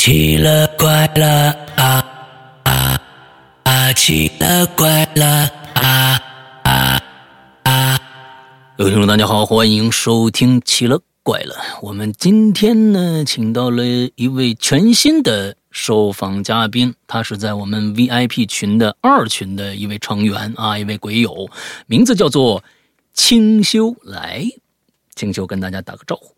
奇了怪了啊啊啊！奇了怪了啊啊啊！各位听众，大家好，欢迎收听《奇了怪了》。我们今天呢，请到了一位全新的受访嘉宾，他是在我们 VIP 群的二群的一位成员啊，一位鬼友，名字叫做清修。来，清修跟大家打个招呼。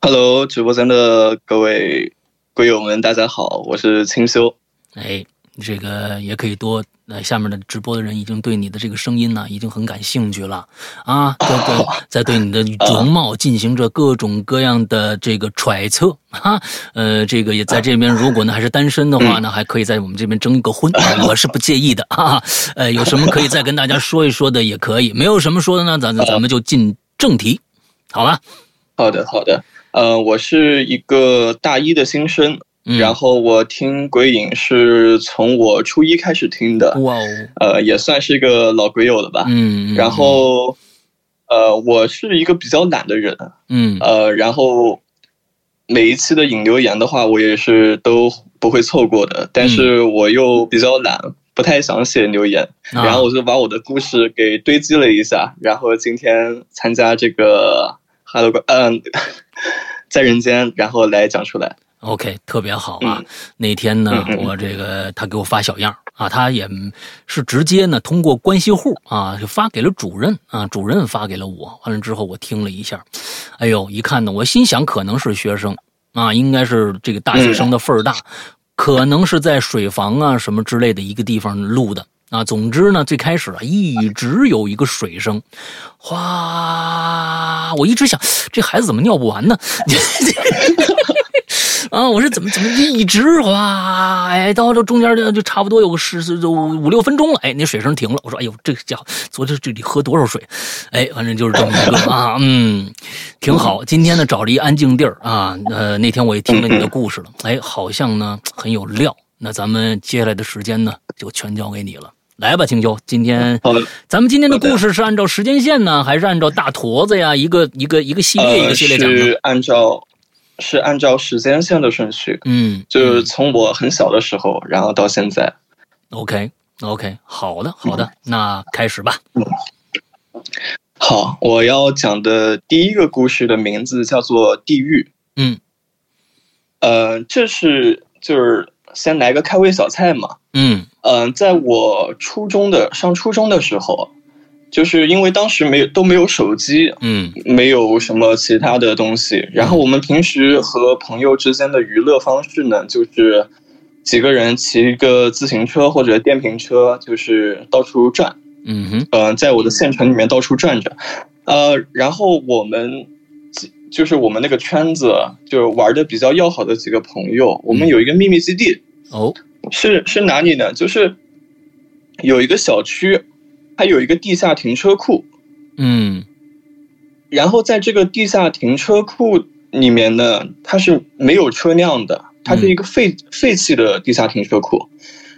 Hello，直播间的各位鬼友们，大家好，我是清修。哎，这个也可以多，呃，下面的直播的人已经对你的这个声音呢，已经很感兴趣了啊，在对在对你的容貌进行着各种各样的这个揣测哈，呃，这个也在这边，如果呢还是单身的话呢，还可以在我们这边征一个婚，啊我是不介意的啊，呃，有什么可以再跟大家说一说的也可以，没有什么说的呢，咱咱们就进正题，好吧？好的，好的。呃，我是一个大一的新生，嗯，然后我听鬼影是从我初一开始听的，哇哦，呃，也算是一个老鬼友了吧。嗯，嗯然后，呃，我是一个比较懒的人，嗯呃，然后每一期的引留言的话，我也是都不会错过的，但是我又比较懒，不太想写留言。啊然后我就把我的故事给堆积了一下，然后今天参加这个 Hello 嗯，在人间，然后来讲出来。OK，特别好啊！嗯那天呢，嗯嗯我这个他给我发小样啊，他也是直接呢通过关系户啊就发给了主任啊，主任发给了我。完了之后我听了一下，哎呦，一看呢，我心想可能是学生啊，应该是这个大学生的份儿大，可能是在水房啊什么之类的一个地方录的。啊，总之呢，最开始啊，一直有一个水声，哗，我一直想这孩子怎么尿不完呢？啊，我说怎么怎么一直哗，哎，到这中间就就差不多有个十十就五六分钟了，哎，那水声停了。我说，哎呦，这家伙昨天这里喝多少水？哎，反正就是这么一个啊，嗯，挺好。今天呢，找了一安静地儿啊，呃，那天我也听了你的故事了，哎，好像呢很有料。那咱们接下来的时间呢，就全交给你了。来吧，青秋，今天好的，咱们今天的故事是按照时间线呢，还是按照大坨子呀？一个一个一个系列一呃，个系列讲是？按照是按照时间线的顺序，嗯，就是从我很小的时候，然后到现在。OK OK，好的好的，那开始吧。好，我要讲的第一个故事的名字叫做《地狱》。嗯呃，这是就是先来个开胃小菜嘛。嗯嗯、在我初中的上初中的时候，就是因为当时没有都没有手机，嗯没有什么其他的东西，然后我们平时和朋友之间的娱乐方式呢，就是几个人骑一个自行车或者电瓶车，就是到处转。嗯哼呃，在我的县城里面到处转着，呃，然后我们就是我们那个圈子，就是玩的比较要好的几个朋友，我们有一个秘密基地，哦是是哪里呢？就是有一个小区，它有一个地下停车库，嗯然后在这个地下停车库里面呢，它是没有车辆的，它是一个废、废弃的地下停车库。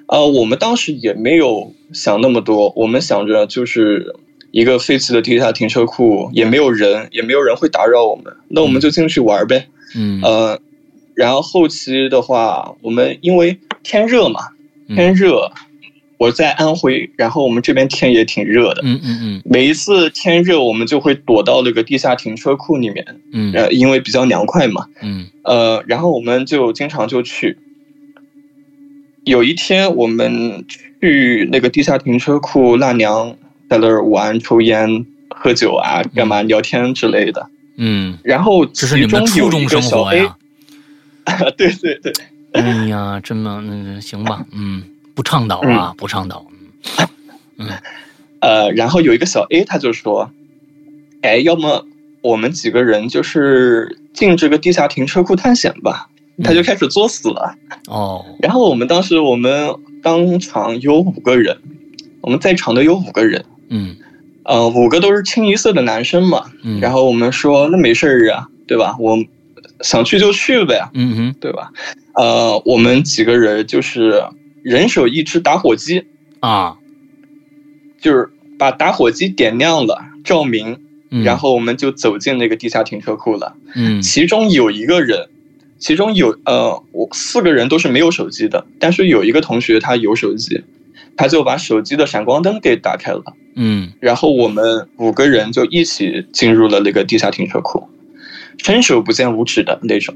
呃，我们当时也没有想那么多，我们想着就是一个废弃的地下停车库，也没有人，也没有人会打扰我们，那我们就进去玩呗。嗯呃，然后后期的话，我们因为天热嘛，嗯天热，我在安徽，然后我们这边天也挺热的。嗯嗯每一次天热，我们就会躲到那个地下停车库里面，嗯呃，因为比较凉快嘛，嗯呃，然后我们就经常就去。有一天，我们去那个地下停车库纳凉，在那儿玩、抽烟、喝酒啊，干嘛聊天之类的。嗯，然后这是你其们初中中有一个小生活 A，呀？对对对，哎呀，真的，嗯，行吧，嗯，不倡导啊，不倡导。嗯呃，然后有一个小 A，他就说：“哎，要么我们几个人就是进这个地下停车库探险吧。”他就开始作死了。哦，然后我们当时我们当场有五个人，我们在场的有五个人，嗯呃，五个都是清一色的男生嘛。嗯，然后我们说那没事儿啊，对吧？我想去就去呗，嗯哼。对吧？呃，我们几个人就是人手一支打火机，啊，就是把打火机点亮了，照明，嗯。然后我们就走进那个地下停车库了。嗯。其中有一个人其中有呃，我四个人都是没有手机的，但是有一个同学他有手机，他就把手机的闪光灯给打开了，嗯。然后我们五个人就一起进入了那个地下停车库，伸手不见五指的那种。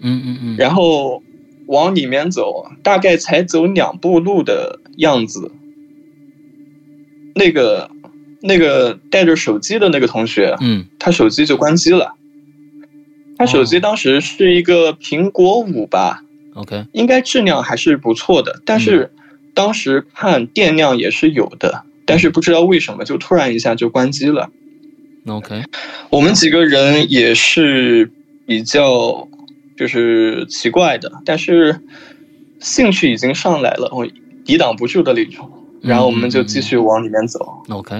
嗯嗯嗯，然后往里面走，大概才走两步路的样子，那个那个带着手机的那个同学，嗯。他手机就关机了。他手机哦。当时是一个苹果五吧，，OK，应该质量还是不错的，但是当时看电量也是有的，但是不知道为什么就突然一下就关机了。OK，我们几个人也是比较就是奇怪的，但是兴趣已经上来了，我抵挡不住的那种。然后我们就继续往里面走，OK，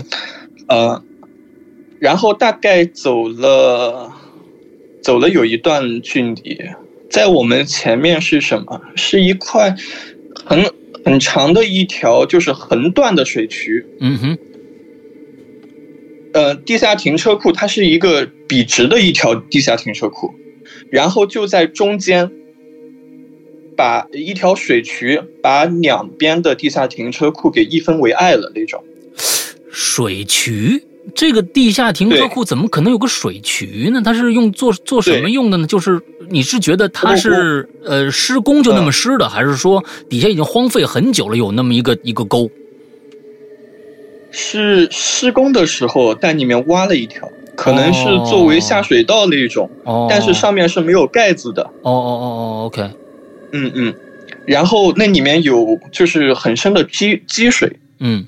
呃，然后大概走了走了有一段距离，在我们前面是什么？是一块很很长的一条就是横断的水渠，嗯哼，呃，地下停车库它是一个笔直的一条地下停车库，然后就在中间，把一条水渠把两边的地下停车库给一分为二了那种。水渠。这个地下停车库怎么可能有个水渠呢？它是用做做什么用的呢？就是你是觉得它是呃施工就那么施的，还是说底下已经荒废很久了，有那么一个一个沟？是施工的时候在里面挖了一条，可能是作为下水道那种，哦，但是上面是没有盖子的。哦哦哦哦，OK，嗯嗯，然后那里面有就是很深的积积水，嗯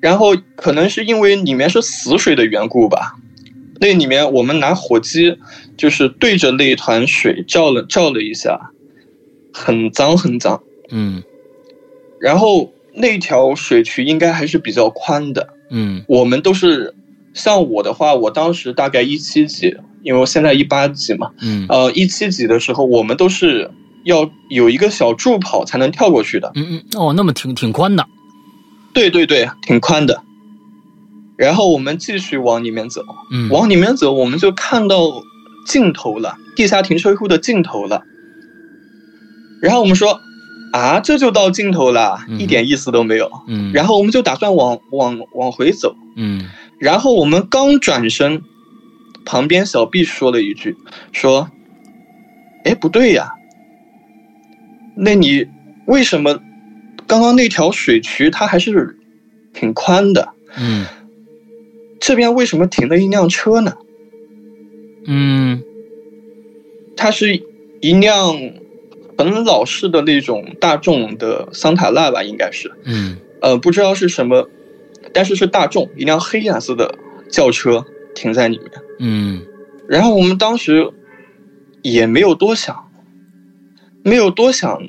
然后可能是因为里面是死水的缘故吧，那里面我们拿火机就是对着那一团水照了照了一下，很脏很脏。嗯然后那条水渠应该还是比较宽的，嗯我们都是像我的话，我当时大概一七级，因为我现在一八级嘛，嗯呃，一七级的时候我们都是要有一个小助跑才能跳过去的。嗯嗯，哦，那么挺挺宽的。对对对，挺宽的。然后我们继续往里面走，嗯，往里面走，我们就看到尽头了，地下停车库的尽头了。然后我们说，啊，这就到尽头了，嗯一点意思都没有。嗯，然后我们就打算往往往回走，嗯然后我们刚转身，旁边小 B 说了一句，说：“哎，不对呀，那你为什么刚刚那条水渠它还是挺宽的？嗯这边为什么停了一辆车呢？嗯它是一辆很老式的那种大众的桑塔纳吧，应该是，嗯呃，不知道是什么，但是是大众，一辆黑颜色的轿车停在里面。”嗯然后我们当时也没有多想，没有多想，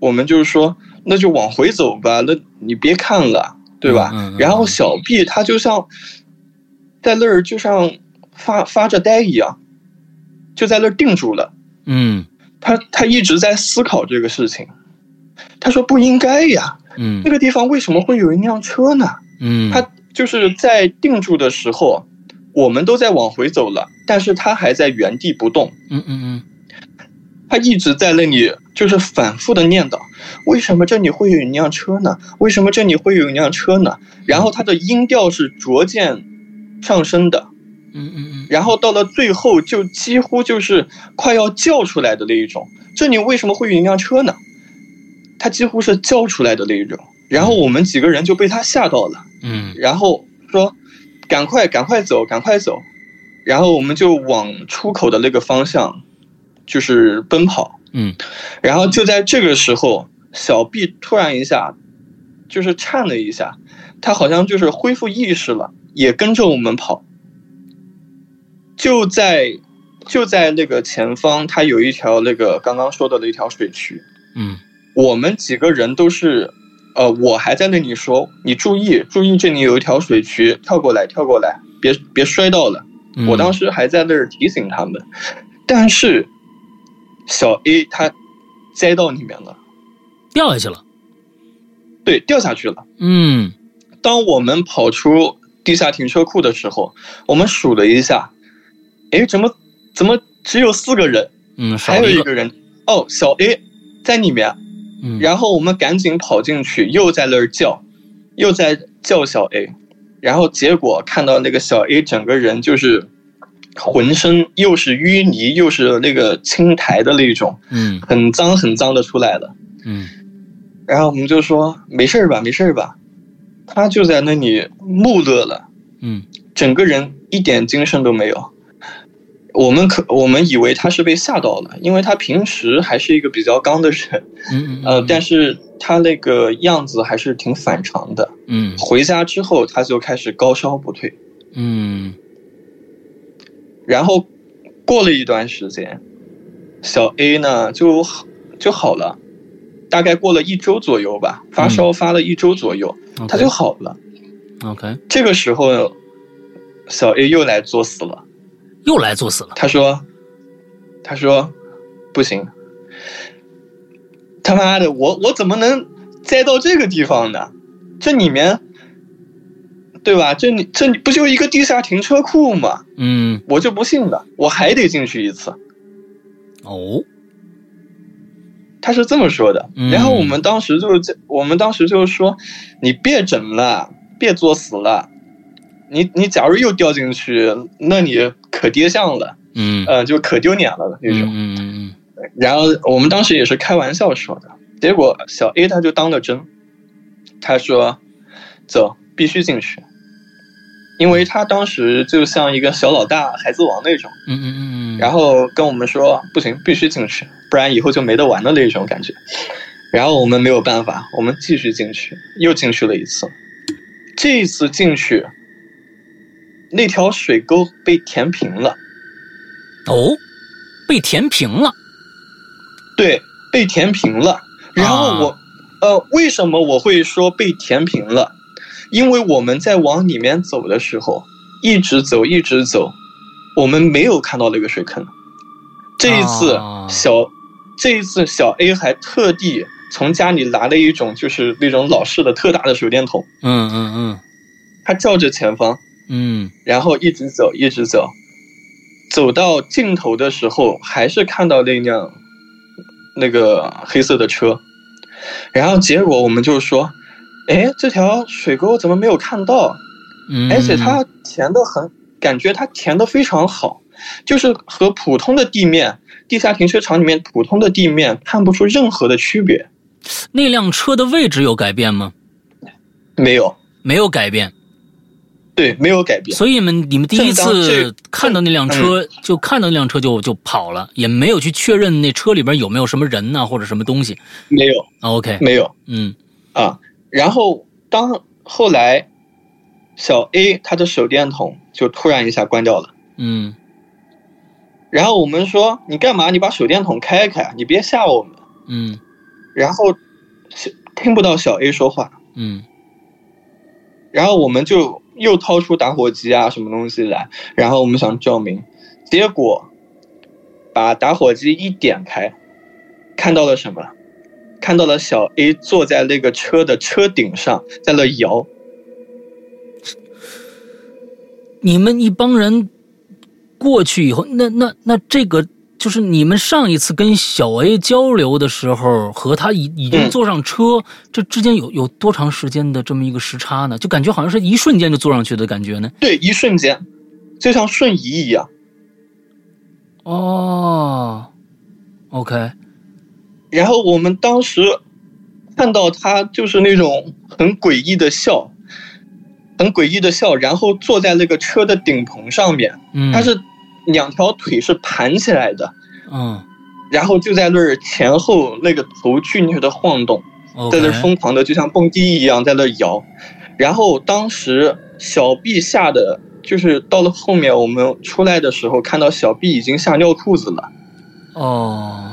我们就是说，那就往回走吧，那你别看了，对吧？嗯嗯嗯然后小 B 他就像在那儿就像发发着呆一样，就在那儿定住了。嗯他他一直在思考这个事情，他说不应该呀，嗯那个地方为什么会有一辆车呢？嗯，他就是在定住的时候，我们都在往回走了，但是他还在原地不动，嗯嗯嗯他一直在那里就是反复的念叨，为什么这里会有一辆车呢？为什么这里会有一辆车呢？然后他的音调是逐渐上升的，嗯嗯嗯然后到了最后就几乎就是快要叫出来的那一种，这里为什么会有一辆车呢？他几乎是叫出来的那一种，然后我们几个人就被他吓到了。嗯。然后说赶快赶快走，赶快走，然后我们就往出口的那个方向就是奔跑，嗯。然后就在这个时候，小 B 突然一下就是颤了一下，他好像就是恢复意识了，也跟着我们跑，就在就在那个前方，它有一条那个刚刚说到的一条水渠，嗯我们几个人都是，呃，我还在那里说，你注意注意，这里有一条水渠，跳过来跳过来，别别摔到了。嗯，我当时还在那儿提醒他们，但是小 A 他栽到里面了，掉下去了。对，掉下去了。嗯当我们跑出地下停车库的时候，我们数了一下，哎，怎么怎么只有四个人？嗯，还有一个，人哦，小 A 在里面，嗯，然后我们赶紧跑进去，又在那儿叫，又在叫小 A，然后结果看到那个小 A 整个人就是浑身又是淤泥又是那个青苔的那种，嗯很脏很脏的出来了。嗯然后我们就说没事儿吧，没事儿吧，他就在那里木讷了，嗯整个人一点精神都没有。我们可我们以为他是被吓到了，因为他平时还是一个比较刚的人，嗯嗯，呃，但是是他那个样子还是挺反常的。嗯。回家之后，他就开始高烧不退，嗯。然后过了一段时间，小 A 呢就就好了，大概过了一周左右吧，发烧发了一周左右，嗯，他就好了。OK，这个时候，小 A 又来作死了。又来作死了，他说：“他说不行，他妈的，我我怎么能栽到这个地方呢？这里面，对吧？这里这里不就一个地下停车库吗？嗯我就不信了，我还得进去一次。”哦，他是这么说的。嗯然后我们当时就是这，我们当时就是说，你别整了，别作死了。你你假如又掉进去，那你可跌相了，嗯呃，就可丢脸了那嗯种。嗯嗯然后我们当时也是开玩笑说的，结果小 A 他就当了真，他说：“走，必须进去。”因为他当时就像一个小老大、孩子王那种，嗯嗯嗯，然后跟我们说不行，必须进去，不然以后就没得玩的那种感觉。然后我们没有办法，我们继续进去，又进去了一次。这一次进去，那条水沟被填平了。哦，被填平了，对，被填平了。然后我，呃，为什么我会说被填平了？因为我们在往里面走的时候，一直走，一直走，我们没有看到那个水坑。这一次啊小，这一次小 A 还特地从家里拿了一种就是那种老式的特大的手电筒，嗯嗯嗯他照着前方，嗯。然后一直走，一直走，走到尽头的时候，还是看到那辆那个黑色的车，然后结果我们就说，哎，这条水沟怎么没有看到？嗯，而且它填的很，感觉它填的非常好，就是和普通的地面、地下停车场里面普通的地面看不出任何的区别，那辆车的位置有改变吗？没有，没有改变，对，没有改变。所以你们你们第一次看到那辆车就看到那辆车就就跑了，也没有去确认那车里边有没有什么人呐、或者什么东西。没有，啊 OK，没有。嗯啊，然后当后来小 A 他的手电筒就突然一下关掉了，嗯然后我们说你干嘛？你把手电筒开开，你别吓我们。嗯然后听不到小 A 说话，嗯然后我们就又掏出打火机啊什么东西来，然后我们想照明，结果把打火机一点开，看到了什么？看到了小 A 坐在那个车的车顶上，在那摇。你们一帮人过去以后，那那那这个就是你们上一次跟小 A 交流的时候，和他已已经嗯坐上车，这之间有有多长时间的这么一个时差呢？就感觉好像是一瞬间就坐上去的感觉呢。对，一瞬间，就像瞬移一样。哦，OK，然后我们当时看到他就是那种很诡异的笑，很诡异的笑，然后坐在那个车的顶棚上面，嗯，他是两条腿是盘起来的，嗯然后就在那儿前后那个头剧烈的晃动，在那儿疯狂的就像蹦迪一样在那儿摇。然后当时小 B 吓得，就是到了后面我们出来的时候，看到小 B 已经吓尿裤子了。哦，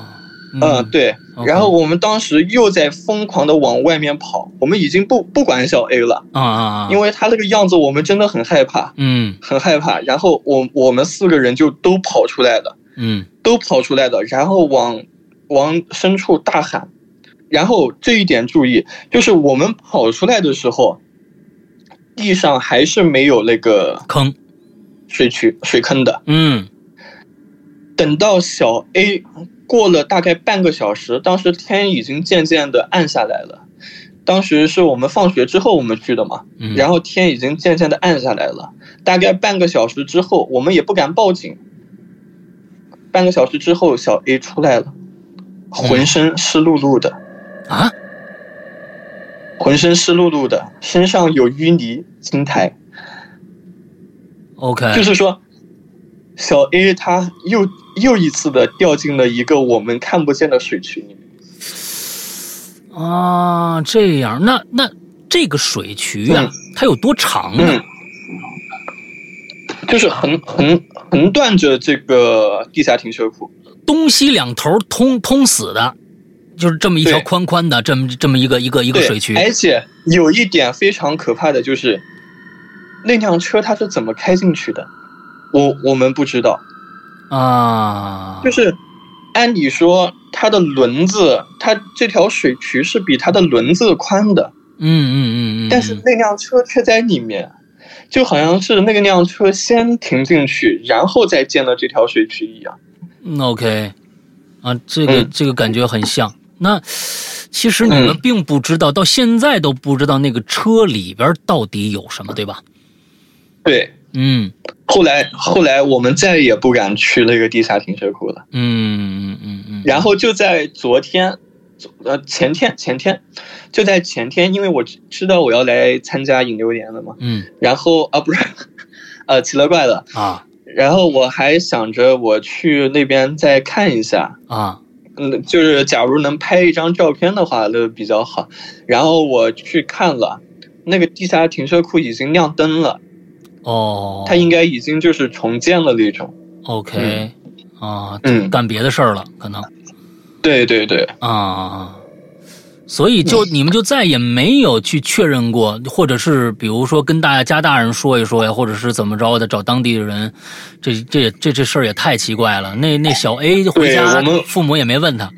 嗯，对。然后我们当时又在疯狂的往外面跑，我们已经不不管小 A 了，啊啊啊，因为他那个样子，我们真的很害怕，嗯很害怕。然后我我们四个人就都跑出来了，嗯都跑出来的，然后往往深处大喊。然后这一点注意，就是我们跑出来的时候，地上还是没有那个坑，水渠水坑的。嗯等到小 A 过了大概半个小时，当时天已经渐渐的暗下来了。当时是我们放学之后我们去的嘛，嗯然后天已经渐渐的暗下来了。大概半个小时之后，我们也不敢报警。半个小时之后，小 A 出来了，浑身湿漉漉的，啊，浑身湿漉漉的，身上有淤泥青苔。OK，就是说，小 A 他又又一次的掉进了一个我们看不见的水渠里面。啊，这样，那那这个水渠啊，嗯它有多长呢？嗯，就是横横横断着这个地下停车库。东西两头通通死的，就是这么一条宽宽的，这么这么一个一个一个水渠。而且有一点非常可怕的就是，那辆车它是怎么开进去的，我我们不知道。啊，就是按理说，它的轮子，它这条水渠是比它的轮子宽的。嗯嗯嗯嗯，但是那辆车却在里面，就好像是那个辆车先停进去，然后再建了这条水渠一样。嗯 OK，啊，这个、嗯这个感觉很像。那其实你们嗯并不知道，到现在都不知道那个车里边到底有什么，对吧？对，嗯。后来后来我们再也不敢去那个地下停车库了。嗯嗯嗯嗯，然后就在昨天，呃前天前天，就在前天，因为我知知道我要来参加引流年了嘛，嗯。然后啊不是，呃奇了怪了，啊。然后我还想着我去那边再看一下，啊。嗯，就是假如能拍一张照片的话，那比较好。然后我去看了，那个地下停车库已经亮灯了，哦，他应该已经就是重建了那种。OK 啊，嗯干别的事儿了，可能对对对，啊啊。啊所以就你们就再也没有去确认过，或者是比如说跟大家大人说一说呀，或者是怎么着的，找当地的人，这这这这事儿也太奇怪了。那那小 A 回家我们，父母也没问他，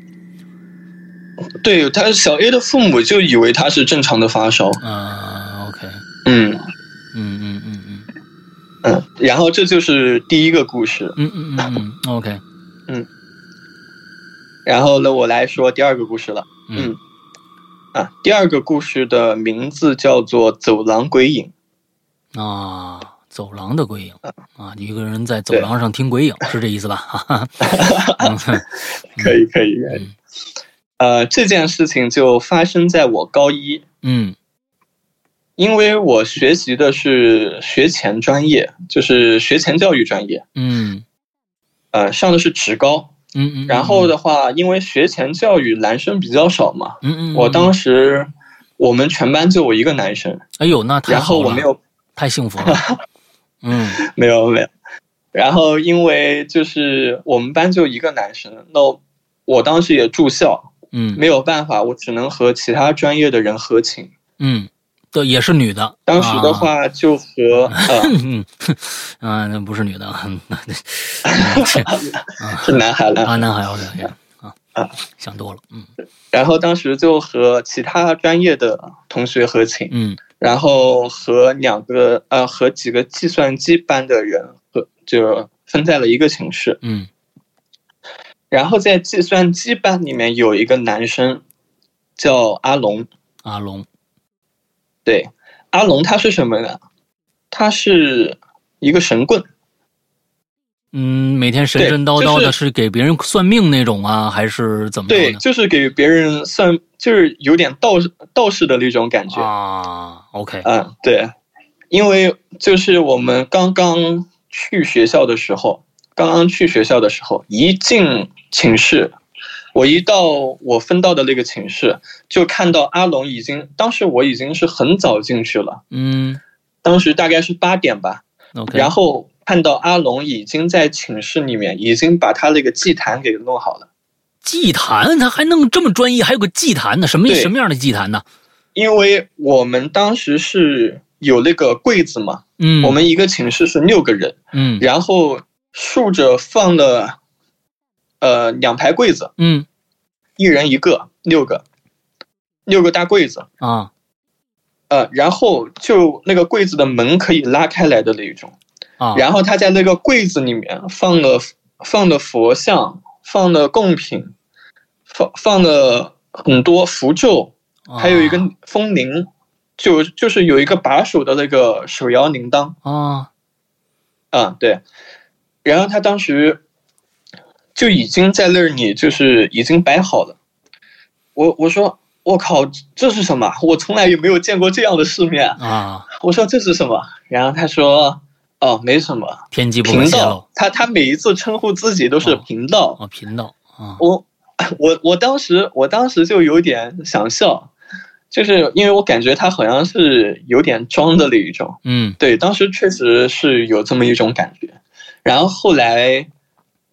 对他小 A 的父母就以为他是正常的发烧。嗯，OK，嗯嗯嗯嗯然后这就是第一个故事。嗯嗯嗯嗯，OK，嗯。然后呢，我来说第二个故事了。嗯。嗯。啊，第二个故事的名字叫做《走廊鬼影》。啊，走廊的鬼影。啊，一个人在走廊上听鬼影，是这意思吧？哈哈，嗯。可以可以可以。呃，这件事情就发生在我高一，嗯因为我学习的是学前专业，就是学前教育专业，嗯。呃，上的是职高。嗯嗯，然后的话，因为学前教育男生比较少嘛，嗯嗯，我当时时我们全班就我一个男生，哎呦，那太然好了，后我没有太幸福了，嗯。没有没有，然后因为就是我们班就一个男生，那我当时也住校，嗯。没有办法，我只能和其他专业的人合寝。嗯，对，也是女的，当时的话就和、呃嗯啊，那不是女的，是男孩男孩啊，男孩，OK OK 啊啊，想多了，嗯。然后当时就和其他专业的同学合寝，嗯然后和两个呃和几个计算机班的人和就分在了一个寝室。嗯。然后在计算机班里面有一个男生叫阿龙，阿龙，对，阿龙他是什么呢？他是一个神棍，嗯，每天神神叨叨的，是是给别人算命那种啊，还是怎么对，就是给别人算，就是有点道士道士的那种感觉。啊，OK，嗯，对，因为就是我们刚刚去学校的时候，刚刚去学校的时候，一进寝室，我一到我分到的那个寝室，就看到阿龙已经，当时我已经是很早进去了，嗯。当时大概是八点吧，，OK，然后看到阿龙已经在寝室里面已经把他那个祭坛给弄好了，祭坛？他还弄这么专业，还有个祭坛呢，什么什么样的祭坛呢？因为我们当时是有那个柜子嘛，嗯，我们一个寝室是六个人。嗯。然后竖着放了呃两排柜子，嗯。一人一个，六个，六个大柜子。啊。呃，然后就那个柜子的门可以拉开来的那一种，啊，然后他在那个柜子里面放了放的佛像，放的贡品，放放的很多符咒，还有一个风铃，就就是有一个把手的那个手摇铃铛啊，啊对，然后他当时就已经在那儿，你，就是已经摆好了。我我说我靠，这是什么？我从来也没有见过这样的世面啊！我说这是什么？然后他说哦，没什么，天机不频道。他他每一次称呼自己都是频道啊，频道啊。我我我当时我当时就有点想笑，就是因为我感觉他好像是有点装的那一种。嗯，对，当时确实是有这么一种感觉。然后后来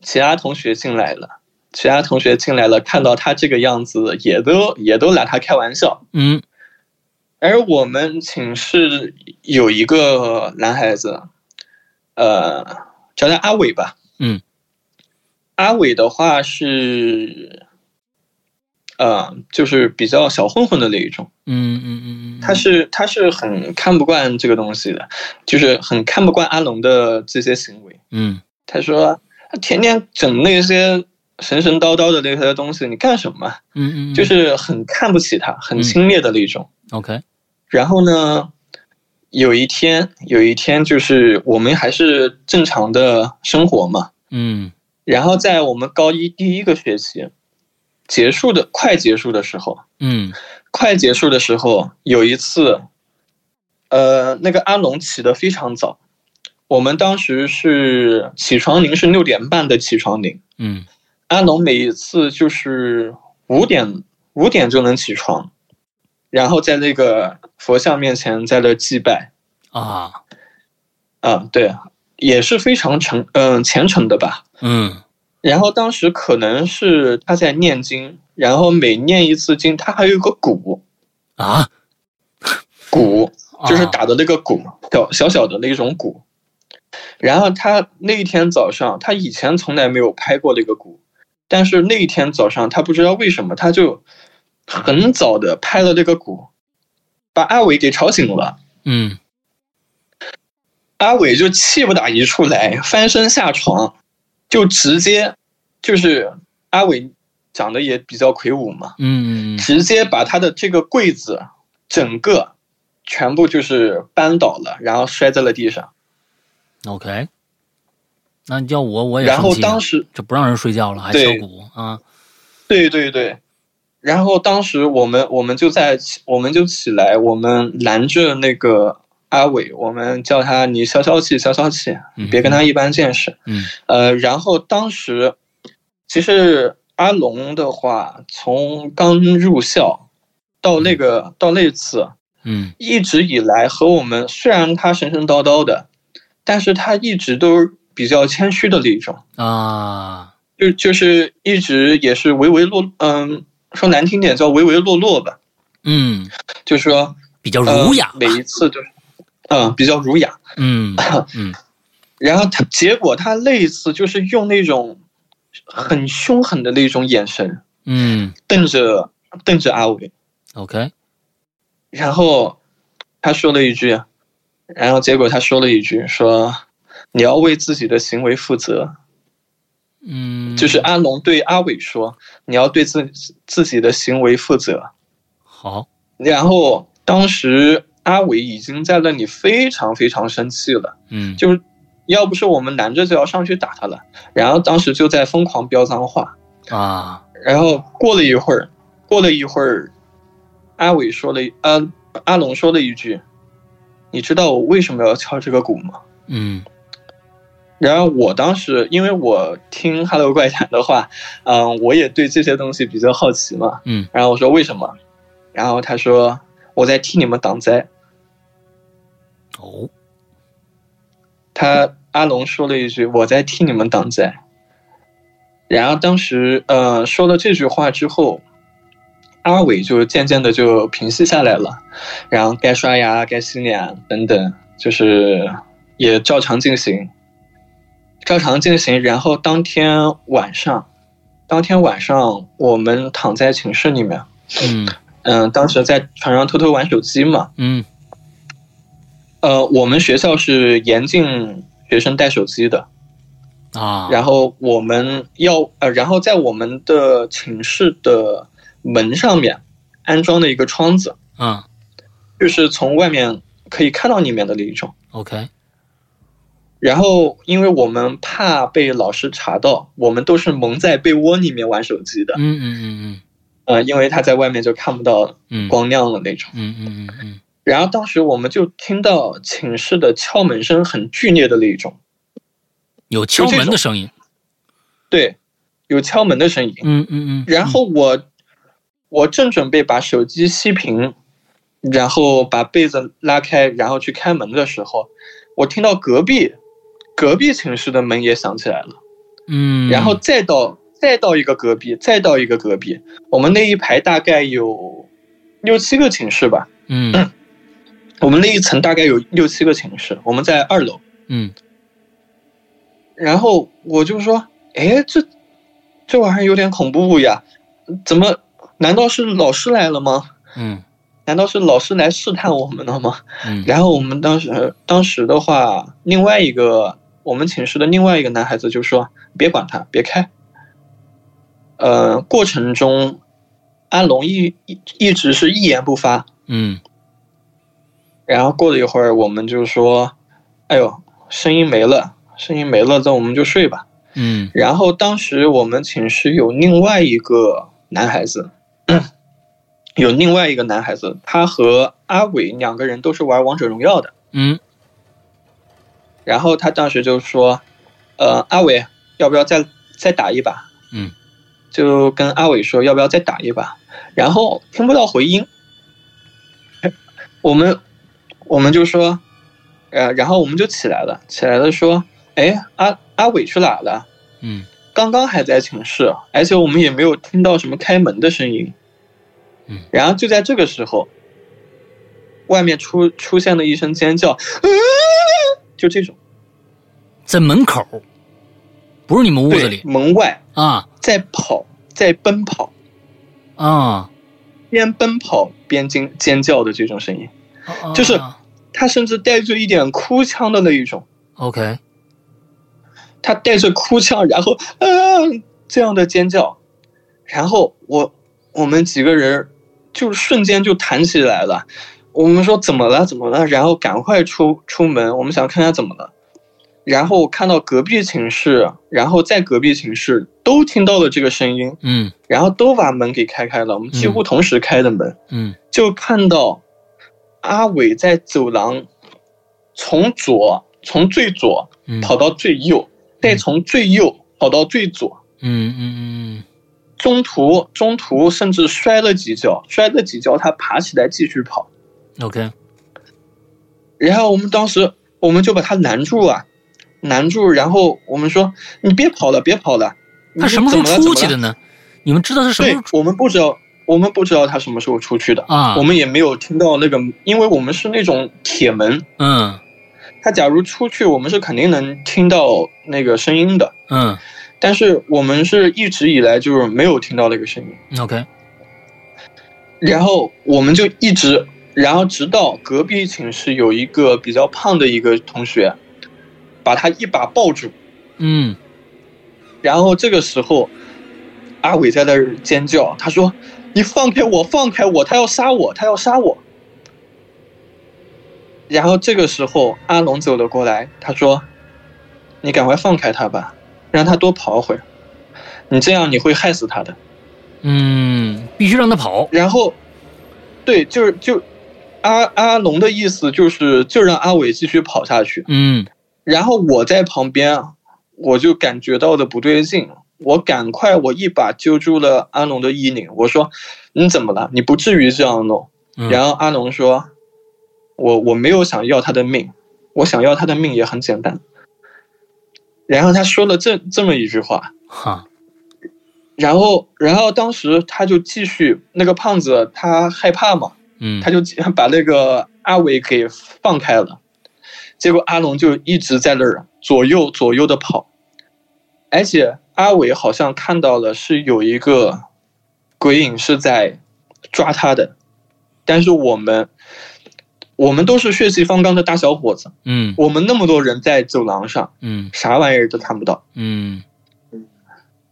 其他同学进来了。其他同学进来了，看到他这个样子，也都也都拿他开玩笑。嗯，而我们寝室有一个男孩子，呃，叫他阿伟吧。嗯，阿伟的话是，呃，就是比较小混混的那一种。嗯嗯嗯嗯，他是他是很看不惯这个东西的，就是很看不惯阿龙的这些行为。嗯，他说他天天整那些。神神叨叨的那些东西，你干什么？嗯嗯，就是很看不起他，很轻蔑的那种。OK。然后呢，有一天，有一天，就是我们还是正常的生活嘛。嗯。然后在我们高一第一个学期结束的快结束的时候，嗯，快结束的时候，有一次，呃，那个阿龙起得非常早，我们当时是起床铃是六点半的起床铃。嗯。阿龙每一次就是五点五点就能起床，然后在那个佛像面前在那祭拜啊，啊，对，也是非常诚嗯虔诚的吧，嗯，然后当时可能是他在念经，然后每念一次经，他还有个鼓啊，鼓就是打的那个鼓，小小小的那种鼓，然后他那一天早上，他以前从来没有拍过这个鼓。但是那一天早上，他不知道为什么，他就很早的拍了这个鼓，把阿伟给吵醒了。嗯，阿伟就气不打一处来，翻身下床，就直接就是阿伟长得也比较魁梧嘛，嗯，直接把他的这个柜子整个全部就是扳倒了，然后摔在了地上。OK。那叫我我也然后当时就不让人睡觉了，还敲鼓啊？对对对，然后当时我们我们就在我们就起来，我们拦着那个阿伟，我们叫他你消消气消消气，别跟他一般见识。嗯，呃，然后当时其实阿龙的话，从刚入校到那个到那次，嗯，一直以来和我们虽然他神神叨叨的，但是他一直都。比较谦虚的那种啊，就就是一直也是唯唯诺，嗯，说难听点叫唯唯诺诺吧，嗯，就是说比较儒雅，每一次都是，嗯，比较儒雅，嗯嗯，然后他结果他那一次就是用那种很凶狠的那种眼神，嗯，瞪着瞪着阿伟，OK，然后他说了一句，然后结果他说了一句说。你要为自己的行为负责，嗯，就是阿龙对阿伟说：“你要对自自己的行为负责。”好，然后当时阿伟已经在那里非常非常生气了，嗯，就是要不是我们拦着就要上去打他了，然后当时就在疯狂飙脏话啊，然后过了一会儿，过了一会儿，阿伟说了，呃，阿龙说了一句：“你知道我为什么要敲这个鼓吗？”嗯。然后我当时，因为我听《Hello 怪谈》的话，嗯，我也对这些东西比较好奇嘛，嗯。然后我说为什么？然后他说我在替你们挡灾。哦。他阿龙说了一句我在替你们挡灾。然后当时，呃，说了这句话之后，阿伟就渐渐的就平息下来了，然后该刷牙、该洗脸等等，就是也照常进行。照常进行，然后当天晚上，当天晚上我们躺在寝室里面，嗯。嗯，当时在床上偷偷玩手机嘛，嗯，呃，我们学校是严禁学生带手机的，啊，然后我们要呃，然后在我们的寝室的门上面安装的一个窗子，嗯就是从外面可以看到里面的那一种。，OK，然后，因为我们怕被老师查到，我们都是蒙在被窝里面玩手机的。嗯嗯嗯嗯呃，因为他在外面就看不到嗯嗯，光亮了那种。嗯嗯嗯嗯然后当时我们就听到寝室的敲门声很剧烈的那一种，有敲门的声音。对，有敲门的声音。嗯嗯嗯，然后我我正准备把手机熄屏，然后把被子拉开，然后去开门的时候，我听到隔壁隔壁寝室的门也响起来了。嗯，然后再到再到一个隔壁，再到一个隔壁，我们那一排大概有六七个寝室吧，嗯我们那一层大概有六七个寝室，我们在二楼。嗯然后我就说，哎，这这玩意儿有点恐怖呀，怎么？难道是老师来了吗？嗯难道是老师来试探我们了吗？嗯然后我们当时当时的话，另外一个我们寝室的另外一个男孩子就说：“别管他，别开。”呃，过程中，阿龙一一一直是一言不发。嗯然后过了一会儿，我们就说：“哎呦，声音没了，声音没了，那我们就睡吧。”嗯然后当时我们寝室有另外一个男孩子，有另外一个男孩子，他和阿伟两个人都是玩王者荣耀的。嗯然后他当时就说：“呃，阿伟，要不要再再打一把？”嗯，就跟阿伟说要不要再打一把，然后听不到回音，我们我们就说，呃，然后我们就起来了，起来了说：“哎，阿阿伟去哪了？嗯刚刚还在寝室，而且我们也没有听到什么开门的声音。”嗯，然后就在这个时候，外面出出现了一声尖叫，就这种。在门口，不是你们屋子，里。门外啊。在跑，在奔跑，啊，边奔跑边尖尖叫的这种声音，啊就是啊他甚至带着一点哭腔的那一种，OK，他带着哭腔，然后啊这样的尖叫，然后我我们几个人就瞬间就弹起来了，我们说怎么了怎么了，然后赶快出出门，我们想看看怎么了。然后看到隔壁寝室，然后在隔壁寝室都听到了这个声音，嗯然后都把门给开开了，我们几乎同时开的门，嗯。就看到阿伟在走廊从左从最左嗯，跑到最右，再从最右跑到最左，嗯嗯中途中途甚至摔了几跤，摔了几跤，他爬起来继续跑，嗯，OK，然后我们当时我们就把他拦住啊，拦住，然后我们说你别跑了，别跑了，他什么时候出去的呢？你们知道是什么时候，出对我们不知道，我们不知道他什么时候出去的，啊？我们也没有听到那个，因为我们是那种铁门，嗯他假如出去，我们是肯定能听到那个声音的，嗯。但是我们是一直以来就是没有听到那个声音，，OK，然后我们就一直，然后直到隔壁寝室有一个比较胖的一个同学，把他一把抱住，嗯。然后这个时候，阿伟在那儿尖叫，他说：“你放开我，放开我，他要杀我，他要杀我。”然后这个时候，阿龙走了过来，他说：“你赶快放开他吧，让他多跑会儿，你这样你会害死他的。嗯，必须让他跑”。然后，对，就是就阿阿龙的意思就是就让阿伟继续跑下去。嗯然后我在旁边啊，我就感觉到的不对劲，我赶快我一把揪住了阿龙的衣领，我说：“你怎么了？你不至于这样弄。”嗯，然后阿龙说：“我我没有想要他的命，我想要他的命也很简单。”然后他说了这这么一句话，哈，然后然后当时他就继续那个胖子他害怕嘛，嗯。他就把那个阿伟给放开了，结果阿龙就一直在那儿左右左右的跑，而且阿伟好像看到了是有一个鬼影是在抓他的，但是我们我们都是血气方刚的大小伙子，嗯。我们那么多人在走廊上，嗯。啥玩意儿都看不到。嗯。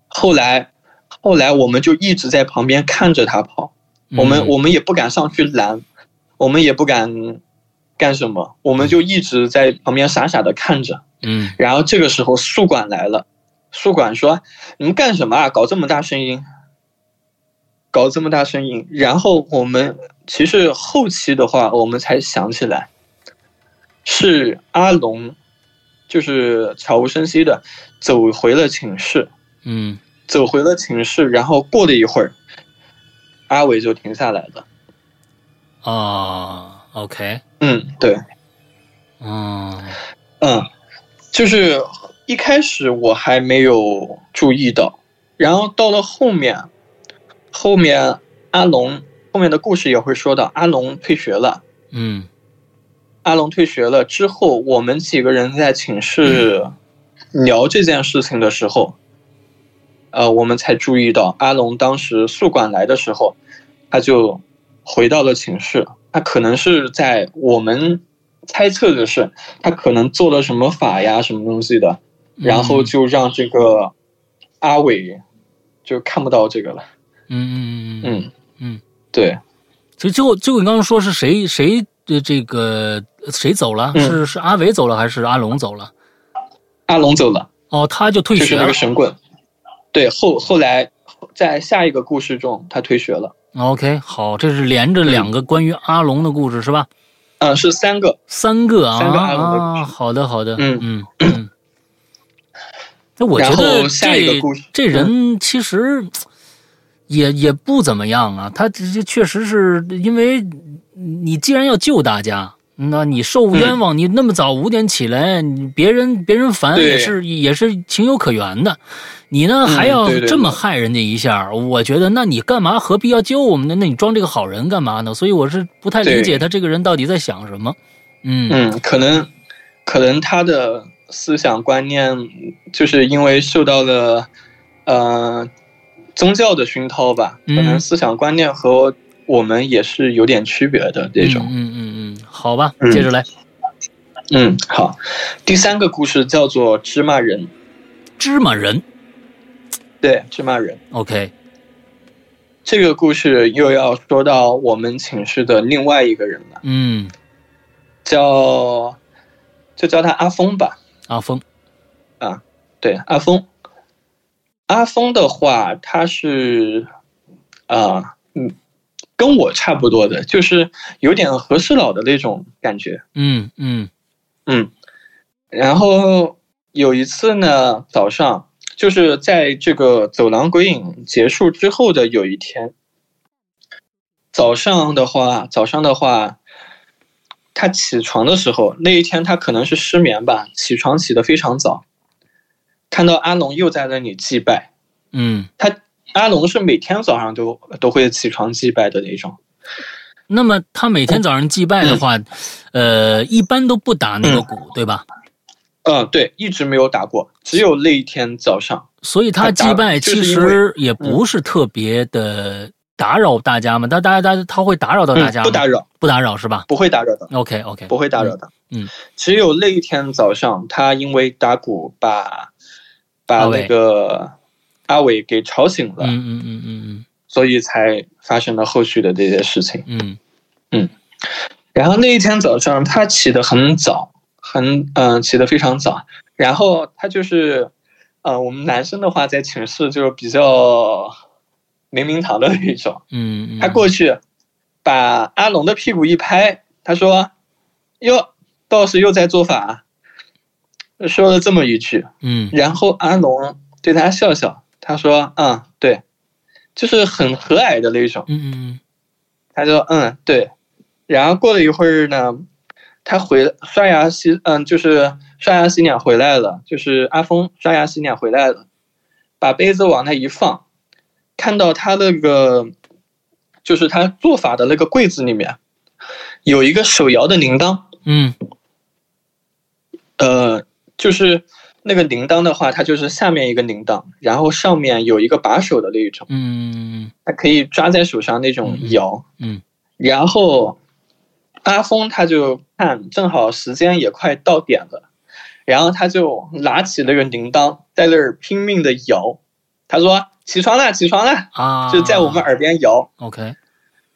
后来，后来我们就一直在旁边看着他跑，嗯，我们我们也不敢上去拦，我们也不敢干什么，我们就一直在旁边傻傻的看着。嗯。然后这个时候宿管来了，宿管说：“你们干什么啊？搞这么大声音，搞这么大声音。”然后我们其实后期的话，我们才想起来，是阿龙，就是悄无声息的走回了寝室，嗯走回了寝室，然后过了一会儿，阿伟就停下来了。啊，OK，嗯，对，嗯嗯，就是一开始我还没有注意到，然后到了后面，后面阿龙后面的故事也会说到，阿龙退学了。嗯阿龙退学了之后，我们几个人在寝室聊这件事情的时候，呃，我们才注意到阿龙当时宿管来的时候，他就回到了寝室。他可能是在我们猜测的是，他可能做了什么法呀，什么东西的，然后就让这个阿伟就看不到这个了。嗯嗯嗯嗯，嗯嗯，对，所以最后最后你刚刚说是谁谁的这个谁走了？嗯是是阿伟走了还是阿龙走了？阿龙走了。哦，他就退学了就是那个。神棍。对，后后来在下一个故事中，他退学了。OK，好，这是连着两个关于阿龙的故事是吧？嗯，是三个。三个啊，三个阿龙的故啊，好的好的，嗯嗯嗯。那我觉得后下一个这故事这人其实也也不怎么样啊，他这这确实是因为你既然要救大家。那你受冤枉，你那么早五点起来，你别人别人烦也是也是情有可原的。你呢嗯还要这么害人家一下，我觉得那你干嘛何必要救我们呢？那你装这个好人干嘛呢？所以我是不太理解他这个人到底在想什么。嗯嗯，可能可能他的思想观念就是因为受到了呃宗教的熏陶吧，可能嗯思想观念和我们也是有点区别的这种。嗯嗯嗯嗯，好吧，嗯接着来。嗯，好。第三个故事叫做芝麻人。芝麻人对，芝麻人。，OK，这个故事又要说到我们寝室的另外一个人了。嗯，叫就叫他阿峰吧。阿峰，啊对，阿峰。阿峰的话，他是啊，嗯，跟我差不多的，就是有点和事佬的那种感觉。嗯嗯嗯，然后有一次呢，早上就是在这个走廊鬼影结束之后的有一天，早上的话，早上的话，他起床的时候，那一天他可能是失眠吧，起床起得非常早，看到阿龙又在那里祭拜，嗯。他阿龙是每天早上都都会起床祭拜的那种。那么他每天早上祭拜的话，呃，一般都不打那个鼓，对吧？嗯，对，一直没有打过，只有那一天早上。所以他祭拜其实也不是特别的打扰大家嘛，他大家大家他会打扰到大家嗯、不打扰，不打扰是吧不会打扰的。？OK OK，不会打扰的。嗯，只有那一天早上，他因为打鼓把把那个阿伟给吵醒了，嗯嗯嗯嗯所以才发生了后续的这些事情。嗯嗯然后那一天早上，他起得很早，很嗯、呃起得非常早。然后他就是，呃，我们男生的话在寝室就是比较 没名堂的那种。嗯嗯，他过去把阿龙的屁股一拍，他说：“哟，道士又在做法。”说了这么一句，嗯然后阿龙对他笑笑，他说：“嗯，对，就是很和蔼的那种。嗯嗯”他说：“嗯，对。”然后过了一会儿呢，他回刷牙洗，嗯，就是刷牙洗脸回来了，就是阿峰刷牙洗脸回来了，把杯子往那一放，看到他那个，就是他做法的那个柜子里面，有一个手摇的铃铛，嗯呃，就是那个铃铛的话，它就是下面一个铃铛，然后上面有一个把手的那一种，嗯它可以抓在手上那种摇，嗯然后阿峰他就看正好时间也快到点了，然后他就拿起那个铃铛在那儿拼命的摇，他说起床了，起床了，啊，就在我们耳边摇。OK，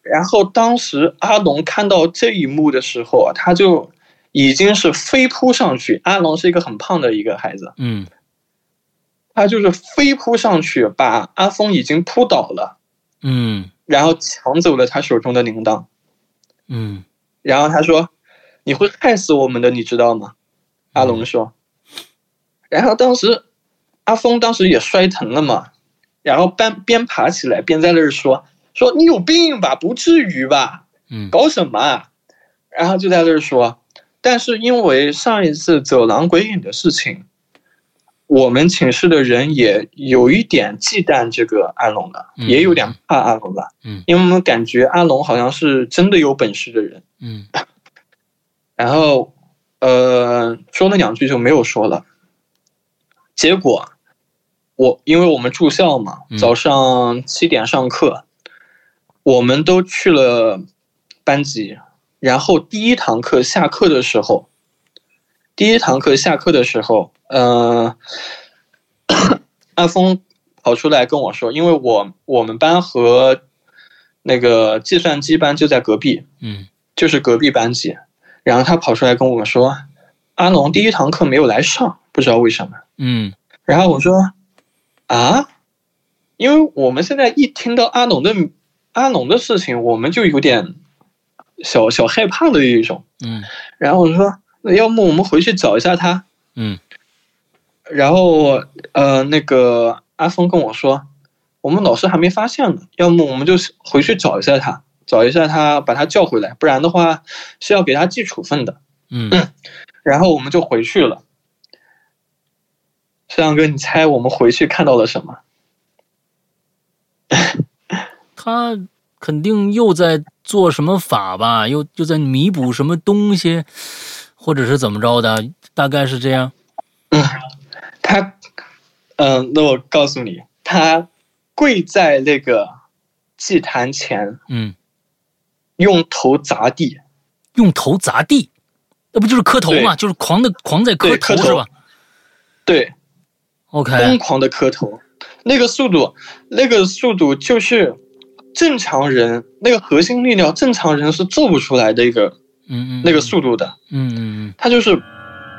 然后当时阿龙看到这一幕的时候啊，他就已经是飞扑上去。阿龙是一个很胖的一个孩子，嗯他就是飞扑上去，把阿峰已经扑倒了，嗯然后抢走了他手中的铃铛。嗯然后他说：“你会害死我们的，你知道吗？”阿龙说。然后当时阿峰当时也摔疼了嘛，然后边边爬起来边在那儿说：“说你有病吧？不至于吧？嗯搞什么啊？”然后就在那儿说，但是因为上一次走廊鬼影的事情，我们寝室的人也有一点忌惮这个阿龙了，嗯也有点怕阿龙了，嗯因为我们感觉阿龙好像是真的有本事的人。嗯 然后，呃，说了两句就没有说了。结果，我因为我们住校嘛嗯，早上七点上课，我们都去了班级。然后第一堂课下课的时候，第一堂课下课的时候，呃，阿峰跑出来跟我说，因为我我们班和那个计算机班就在隔壁，嗯。就是隔壁班级，然后他跑出来跟我们说，阿龙第一堂课没有来上，不知道为什么。嗯。然后我说，啊，因为我们现在一听到阿龙的阿龙的事情，我们就有点小小害怕的一种。嗯然后我说，那要么我们回去找一下他。嗯然后呃，那个阿峰跟我说，我们老师还没发现呢，要么我们就回去找一下他，找一下他，把他叫回来，不然的话是要给他记处分的。嗯，然后我们就回去了。摄像哥，你猜我们回去看到了什么？他肯定又在做什么法吧，又又在弥补什么东西，或者是怎么着的，大概是这样。嗯他，嗯、那我告诉你，他跪在那个祭坛前，嗯，用头砸地，用头砸地，那不就是磕头嘛？就是狂的狂在磕头是吧？对，？OK，疯狂的磕头，那个速度，那个速度就是正常人那个核心力量，正常人是做不出来的一个嗯嗯，那个速度的，嗯嗯嗯他就是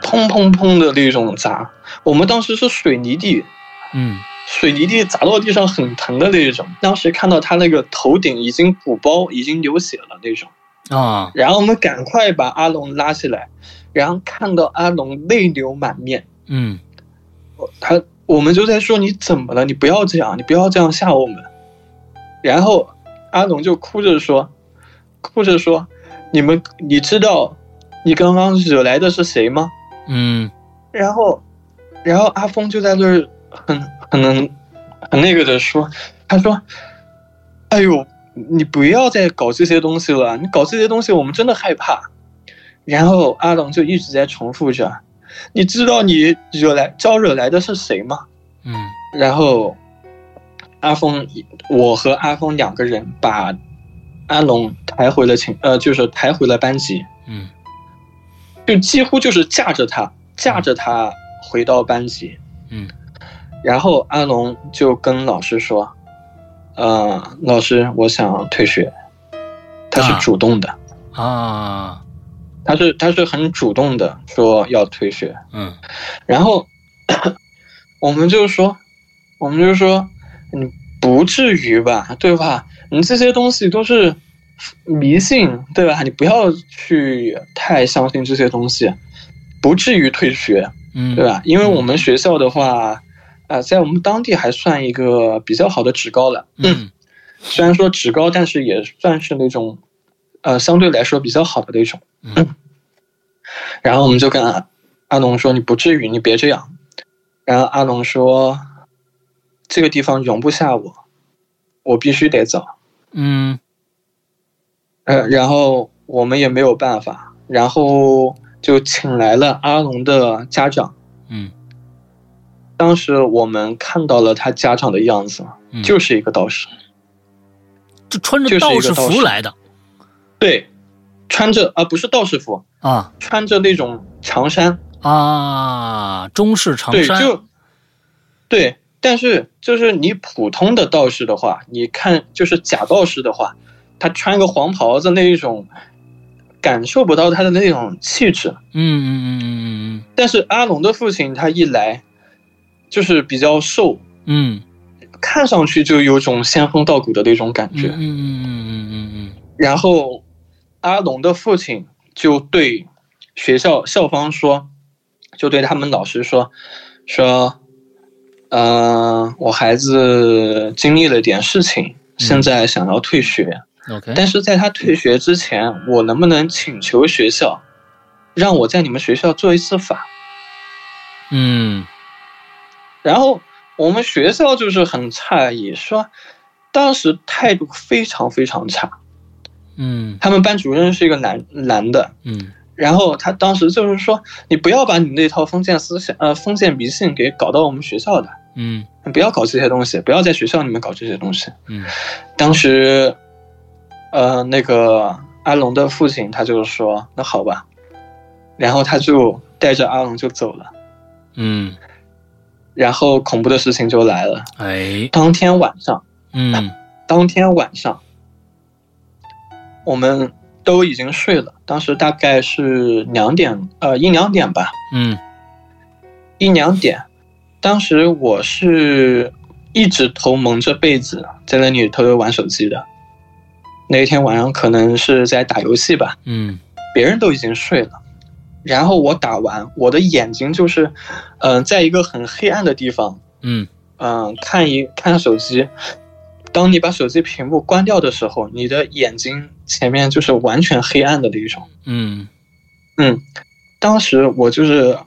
砰砰砰的那种砸。我们当时是水泥地，嗯水泥地砸到地上很疼的那一种。当时看到他那个头顶已经鼓包，已经流血了那种。嗯啊，然后我们赶快把阿龙拉起来，然后看到阿龙泪流满面，嗯他我们就在说你怎么了？你不要这样，你不要这样吓我们。然后阿龙就哭着说，哭着说，你们你知道你刚刚惹来的是谁吗？嗯然后，然后阿峰就在那儿很很很那个的说，他说：“哎呦，你不要再搞这些东西了，你搞这些东西我们真的害怕。”然后阿龙就一直在重复着：“你知道你惹来招惹来的是谁吗嗯？”然后阿峰，我和阿峰两个人把阿龙抬回了寝，呃，就是抬回了班级。嗯就几乎就是架着他，架着他回到班级。嗯然后阿龙就跟老师说：“呃，老师，我想退学。”他是啊主动的，啊他是他是很主动的说要退学。嗯然后 我们就说，我们就说，你不至于吧，对吧？你这些东西都是迷信，对吧？你不要去太相信这些东西，不至于退学。嗯，对吧？因为我们学校的话，啊、在我们当地还算一个比较好的职高了。嗯虽然说职高，但是也算是那种，呃，相对来说比较好的那种。嗯然后我们就跟阿阿龙说：“你不至于，你别这样。”然后阿龙说：“这个地方容不下我，我必须得走。嗯”呃，然后我们也没有办法，然后就请来了阿龙的家长。嗯当时我们看到了他家长的样子，嗯，就是一个道士，就穿着道士服来的。对，穿着啊不是道士服啊，穿着那种长衫啊，中式长衫。对，就对，但是就是你普通的道士的话，你看就是假道士的话，他穿个黄袍子那一种，感受不到他的那种气质。嗯嗯嗯嗯嗯。但是阿龙的父亲他一来，就是比较瘦，嗯，看上去就有种仙风道骨的那种感觉。嗯嗯嗯嗯嗯。然后。阿龙的父亲就对学校校方说，就对他们老师说，说，嗯，我孩子经历了点事情，现在想要退学。OK，但是在他退学之前，我能不能请求学校，让我在你们学校做一次法？嗯，然后我们学校就是很诧异，说当时态度非常非常差。嗯，他们班主任是一个男男的，嗯，然后他当时就是说，你不要把你那套封建思想，呃，封建迷信给搞到我们学校的，嗯，不要搞这些东西，不要在学校里面搞这些东西，嗯，当时，呃，那个阿龙的父亲他就说，那好吧，然后他就带着阿龙就走了，嗯，然后恐怖的事情就来了，哎，当天晚上，嗯，当天晚上。我们都已经睡了，当时大概是两点，呃，一两点吧。嗯，一两点，当时我是一直头蒙着被子在那里偷偷玩手机的。那一天晚上可能是在打游戏吧。嗯，别人都已经睡了，然后我打完，我的眼睛就是，嗯，在一个很黑暗的地方，嗯嗯，看一看手机。当你把手机屏幕关掉的时候，你的眼睛前面就是完全黑暗的那一种。嗯嗯，当时我就是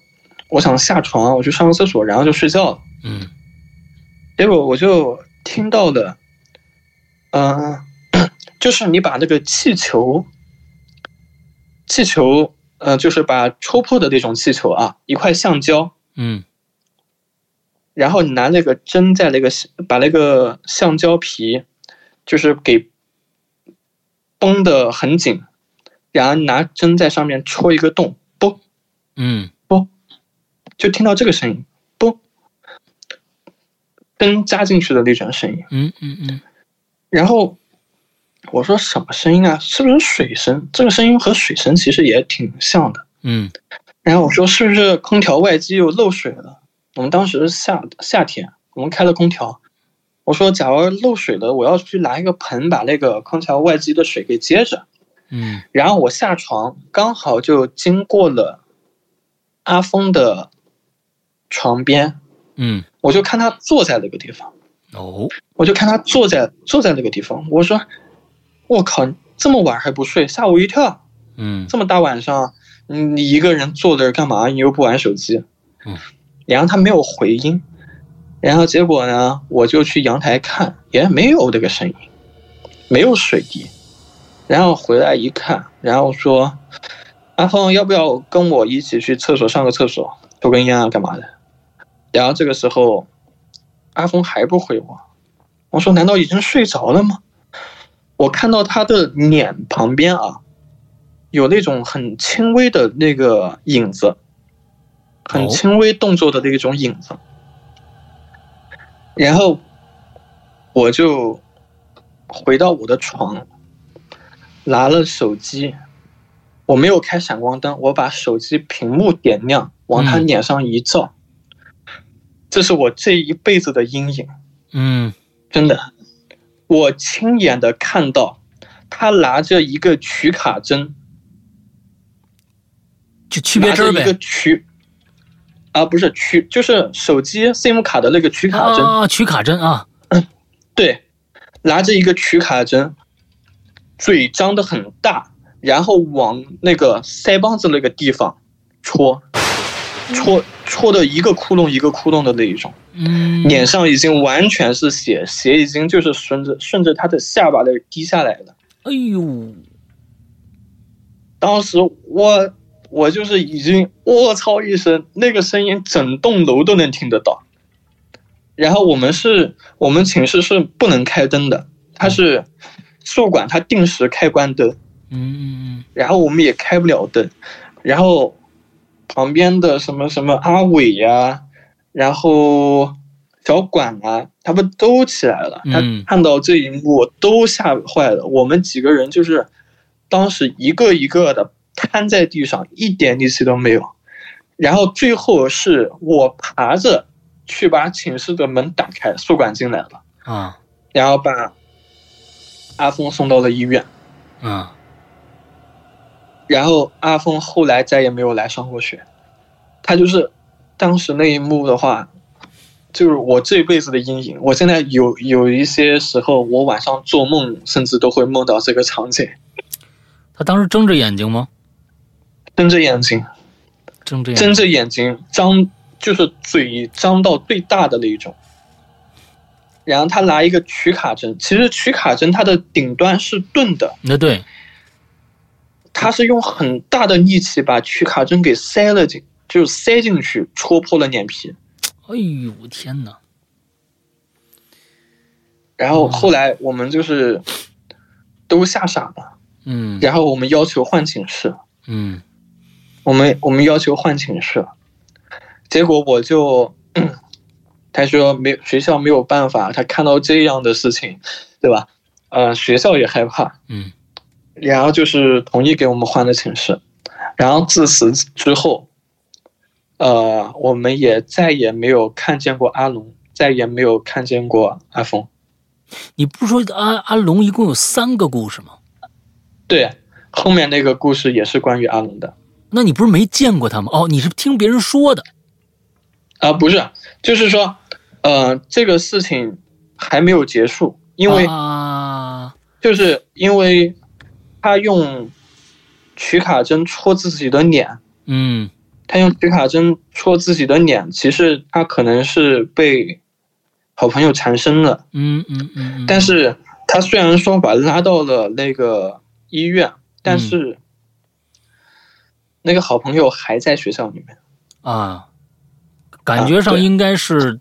我想下床，我去上个厕所，然后就睡觉了。嗯，结果我就听到的，嗯，就是你把那个气球，气球，呃，就是把戳破的那种气球啊，一块橡胶。嗯。然后你拿那个针在那个把那个橡胶皮，就是给绷得很紧，然后拿针在上面戳一个洞，嘣，嗯，嘣，就听到这个声音，嘣，针扎进去的那种声音，嗯嗯嗯。然后我说什么声音啊？是不是水声？这个声音和水声其实也挺像的。嗯。然后我说是不是空调外机又漏水了？我们当时夏夏天，我们开了空调。我说，假如漏水了，我要去拿一个盆把那个空调外机的水给接着。嗯。然后我下床，刚好就经过了阿峰的床边。嗯。我就看他坐在那个地方。哦。我就看他坐在坐在那个地方。我说：“我靠，这么晚还不睡，吓我一跳。”嗯。这么大晚上，你一个人坐那干嘛？你又不玩手机。嗯。然后他没有回音，然后结果呢，我就去阳台看，也没有那个声音，没有水滴。然后回来一看，然后说：“阿峰，要不要跟我一起去厕所上个厕所，抽根烟啊，干嘛的？”然后这个时候，阿峰还不回我。我说：“难道已经睡着了吗？”我看到他的脸旁边啊，有那种很轻微的那个影子。很轻微动作的那种影子，然后我就回到我的床，拿了手机，我没有开闪光灯，我把手机屏幕点亮，往他脸上一照，这是我这一辈子的阴影。嗯，真的，我亲眼的看到他拿着一个取卡针，就区别针呗，一个取。啊，不是取，就是手机 SIM 卡的那个取卡针。啊，取卡针啊，对，拿着一个取卡针，嘴张的很大，然后往那个腮帮子那个地方戳，戳戳的一个窟窿一个窟窿的那一种，嗯，脸上已经完全是血，血已经就是顺着顺着他的下巴那滴下来了，哎呦，当时我。我就是已经我操一声，那个声音整栋楼都能听得到。然后我们是我们寝室是不能开灯的，它是宿管，它定时开关灯。嗯嗯然后我们也开不了灯，然后旁边的什么什么阿伟呀、然后小管啊，他们都起来了。他嗯看到这一幕都吓坏了。我们几个人就是当时一个一个的瘫在地上，一点力气都没有。然后最后是我爬着去把寝室的门打开，宿管进来了，嗯啊然后把阿峰送到了医院。啊然后阿峰后来再也没有来上过学，他就是当时那一幕的话，就是我这辈子的阴影。我现在有有一些时候，我晚上做梦，甚至都会梦到这个场景，他当时睁着眼睛吗？睁着眼睛，睁着眼睛。睁着眼睛，张就是嘴张到最大的那一种。然后他拿一个取卡针，其实取卡针它的顶端是钝的，那对，他是用很大的力气把取卡针给塞了进，就是塞进去，戳破了脸皮。哎呦天哪！然后后来我们就是都吓傻了，嗯。然后我们要求换寝室，嗯我们我们要求换寝室，结果我就，他说没学校没有办法，他看到这样的事情，对吧？呃，学校也害怕，嗯然后就是同意给我们换了寝室，然后自此之后，呃，我们也再也没有看见过阿龙，再也没有看见过阿峰。你不是说阿阿龙一共有三个故事吗？对，后面那个故事也是关于阿龙的。那你不是没见过他吗？哦，你是听别人说的。啊、不是，就是说，呃，这个事情还没有结束，因为啊，就是因为他用取卡针戳自己的脸，嗯。他用取卡针戳自己的脸，其实他可能是被好朋友缠身了，嗯嗯嗯嗯，但是他虽然说把他拉到了那个医院，但是那个好朋友还在学校里面。啊，感觉上应该是、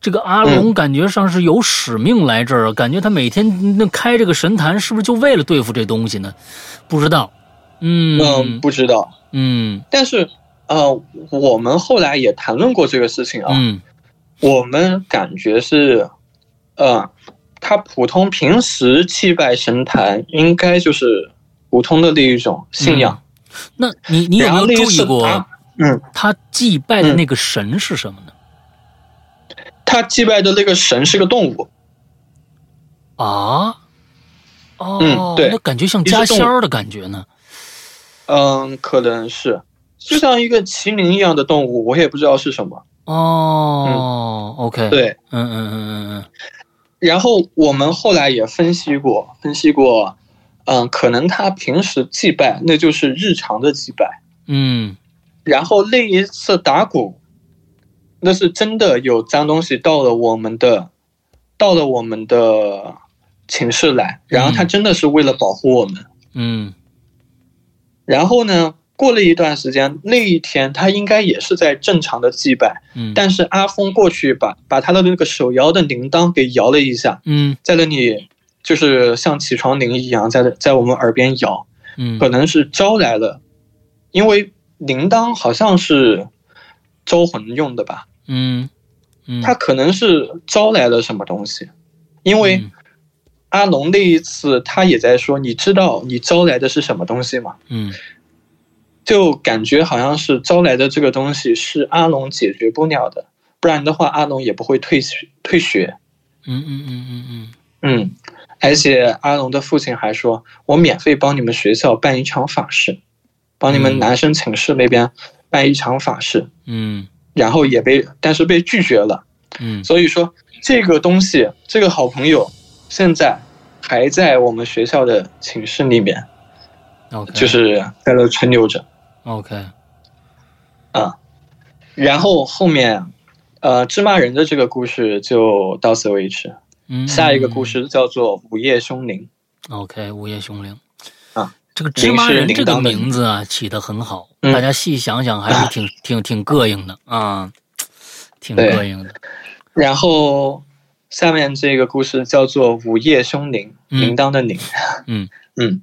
这个阿龙，感觉上是有使命来这儿，感觉他每天那开这个神坛，是不是就为了对付这东西呢？不知道。嗯嗯，不知道。嗯但是呃，我们后来也谈论过这个事情啊。嗯我们感觉是，呃，他普通平时祭拜神坛，应该就是普通的那一种信仰。那你你有没有注意过嗯，他祭拜的那个神是什么呢？他祭拜的那个神是个动物，啊？哦，嗯对那感觉像家仙儿的感觉呢。嗯，可能是，就像一个麒麟一样的动物，我也不知道是什么。哦、o k，，对，嗯嗯嗯嗯然后我们后来也分析过，分析过，嗯，可能他平时祭拜那就是日常的祭拜，嗯。然后那一次打鼓，那是真的有脏东西到了我们的，到了我们的寝室来，然后他真的是为了保护我们。嗯。然后呢，过了一段时间，那一天他应该也是在正常的祭拜，嗯，但是阿峰过去把把他的那个手摇的铃铛给摇了一下，嗯。在那里就是像起床铃一样在在我们耳边摇，嗯。可能是招来了，因为铃铛好像是招魂用的吧，嗯嗯，他可能是招来了什么东西，因为嗯。阿龙那一次他也在说，你知道你招来的是什么东西吗？嗯。就感觉好像是招来的这个东西是阿龙解决不了的，不然的话阿龙也不会退学退学。嗯嗯嗯嗯嗯。嗯，而且阿龙的父亲还说，我免费帮你们学校办一场法事，帮你们嗯男生寝室那边办一场法事，嗯然后也被但是被拒绝了。嗯所以说这个东西，这个好朋友现在还在我们学校的寝室里面就是在那存留着。OK，啊然后后面，呃，芝麻人的这个故事就到此为止。嗯，下一个故事叫做《午夜凶铃》。OK，午夜凶铃。啊，这个芝麻人这个铃铛的名字啊起的很好，嗯。大家细想想还是挺 挺挺膈应的啊，挺膈应的。然后下面这个故事叫做《午夜凶铃》，嗯。铃铛的铃。嗯。嗯，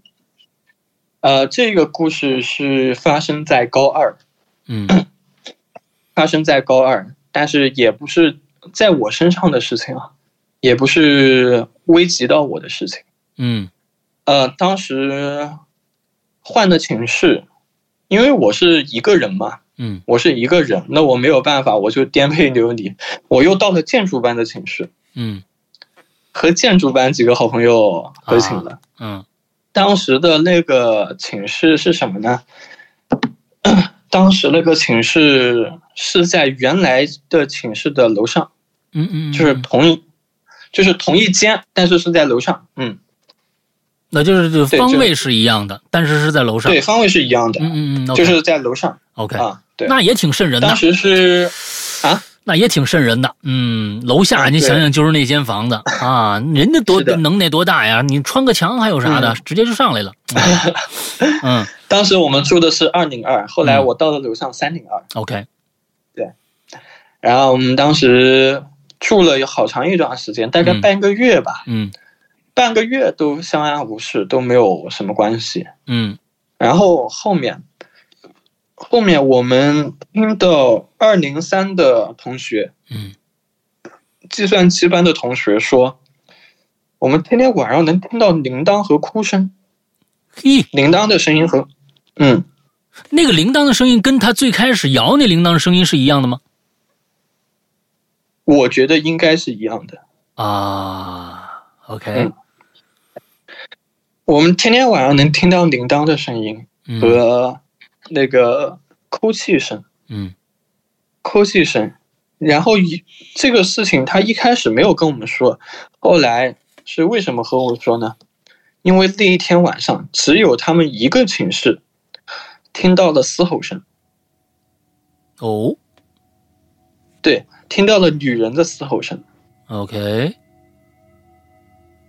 呃，这个故事是发生在高二，嗯。发生在高二，但是也不是在我身上的事情啊，也不是危及到我的事情。嗯呃，当时换的寝室，因为我是一个人嘛，嗯我是一个人，那我没有办法，我就颠沛流离，我又到了建筑班的寝室，嗯和建筑班几个好朋友合寝了。嗯当时的那个寝室是什么呢？当时那个寝室是在原来的寝室的楼上，嗯嗯，就是同一，就是同一间，但是是在楼上。嗯，那就是就方位是一样的，但是是在楼上。对，方位是一样的，嗯嗯嗯，就是在楼上 OK，啊。对，那也挺瘆人的当。时是啊，那也挺瘆人的，嗯，楼下你想想就是那间房子啊，人家多能耐多大呀？你穿个墙还有啥的，直接就上来了。嗯 当时我们住的是二零二，后来嗯我到了楼上三零二，，OK，对然后我们当时住了有好长一段时间，大概嗯。半个月吧，嗯。半个月都相安无事，都没有什么关系。嗯。然后后面，后面我们听到二零三的同学，嗯。计算机班的同学说，我们天天晚上能听到铃铛和哭声，嘿，铃铛的声音和，嗯，那个铃铛的声音跟他最开始摇那铃铛的声音是一样的吗？我觉得应该是一样的。啊，OK，嗯我们天天晚上能听到铃铛的声音嗯和那个哭泣声，嗯哭泣声。然后一这个事情他一开始没有跟我们说，后来是为什么和我说呢？因为那一天晚上只有他们一个寝室听到了嘶吼声，哦对，听到了女人的嘶吼声。，OK，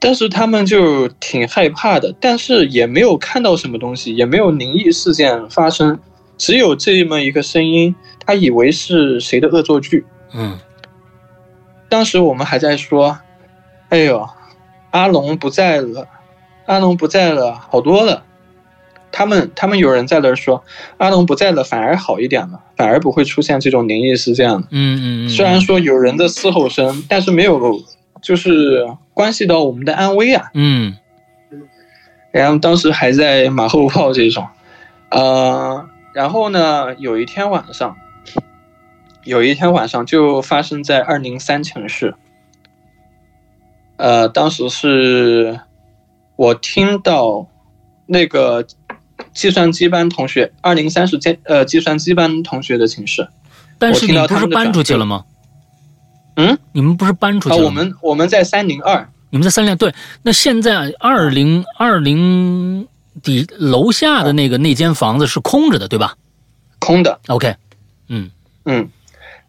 但是他们就挺害怕的，但是也没有看到什么东西，也没有灵异事件发生，只有这么一个声音，他以为是谁的恶作剧。嗯当时我们还在说：“哎呦，阿龙不在了，阿龙不在了，好多了。”他们他们有人在那儿说，阿龙不在了，反而好一点了，反而不会出现这种灵异事件了。嗯嗯嗯，虽然说有人的嘶吼声，但是没有就是关系到我们的安危啊。嗯然后当时还在马后炮这种，呃，然后呢，有一天晚上，有一天晚上就发生在二零三寝室，呃，当时是我听到那个计算机班同学，二零三是计呃计算机班同学的寝室，但是你不是搬出去了吗？嗯，你们不是搬出去啊，了吗？我们我们在三零二，你们在三零对，那现在二零二零底楼下的那个那间房子是空着的，对吧空的，？OK，嗯嗯，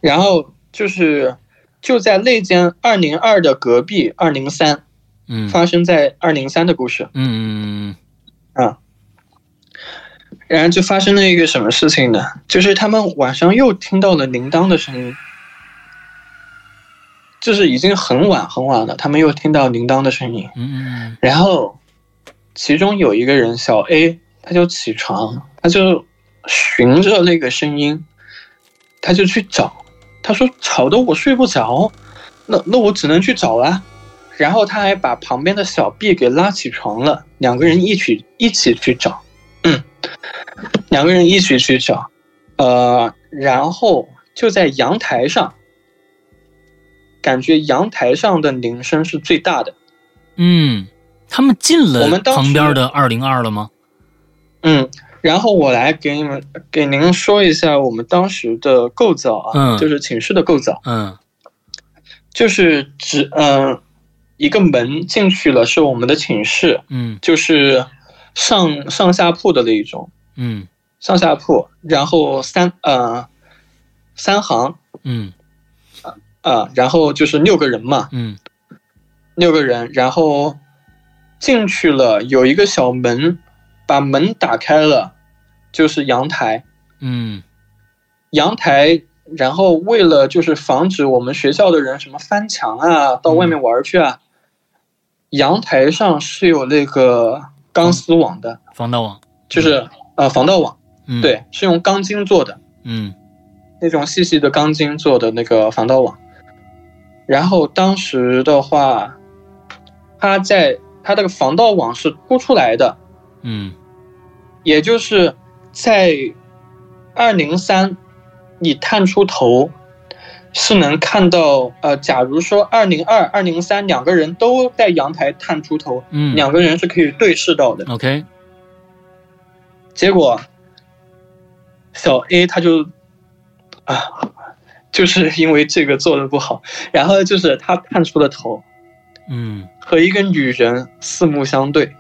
然后就是就在那间二零二的隔壁二零三。嗯发生在二零三的故事嗯嗯啊。然后就发生了一个什么事情呢？就是他们晚上又听到了铃铛的声音，就是已经很晚很晚了，他们又听到铃铛的声音。嗯嗯然后其中有一个人小 A，他就起床，他就循着那个声音，他就去找。他说吵得我睡不着，那那我只能去找啦。然后他还把旁边的小 B 给拉起床了，两个人一起一起去找，嗯，两个人一起去找，呃，然后就在阳台上，感觉阳台上的铃声是最大的。嗯，他们进了我们当旁边的二零二了吗？嗯，然后我来给你们给您说一下我们当时的构造啊，嗯。就是寝室的构造，嗯。就是只嗯、一个门进去了是我们的寝室，嗯。就是上上下铺的那一种嗯。上下铺，然后三呃三行嗯。啊、然后就是六个人嘛，嗯。六个人，然后进去了有一个小门，把门打开了，就是阳台。嗯。阳台，然后为了就是防止我们学校的人什么翻墙啊，到外面玩去啊，阳台上是有那个钢丝网的，防盗网。就是呃防盗网，嗯，，对，是用钢筋做的嗯那种细细的钢筋做的那个防盗网。然后当时的话，它在它这个防盗网是凸出来的，嗯也就是在二零三，你探出头是能看到，呃，假如说二零二、二零三两个人都在阳台探出头，嗯两个人是可以对视到的。，OK，结果小 A 他就啊，就是因为这个做的不好，然后就是他探出了头，嗯，和一个女人四目相对。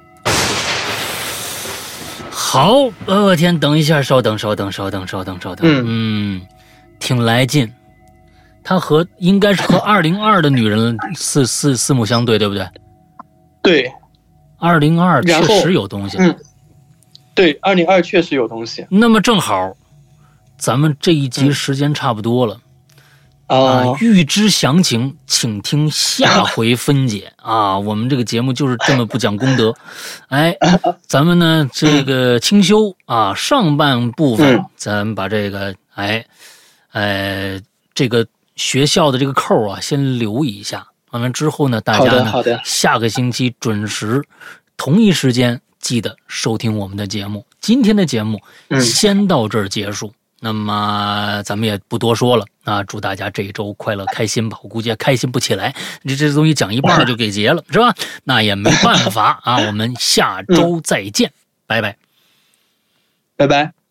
好，呃我天，等一下，稍等，稍等，稍等，稍等，稍等，嗯，挺来劲。他和应该是和二零二的女人四四四目相对，对不对？对二零二确实有东西。嗯对，二零二确实有东西那么正好，咱们这一集时间差不多了。啊啊，，欲知详情，请听下回分解 啊！我们这个节目就是这么不讲功德。哎，咱们呢这个清修啊，上半部分嗯咱把这个哎，呃，这个学校的这个扣啊先留一下。完了之后呢，大家呢的好的，下个星期准时同一时间记得收听我们的节目。今天的节目嗯先到这儿结束。那么咱们也不多说了啊，祝大家这一周快乐开心吧！我估计也开心不起来，这这东西讲一半就给结了，是吧？那也没办法啊，我们下周再见，拜拜。拜拜。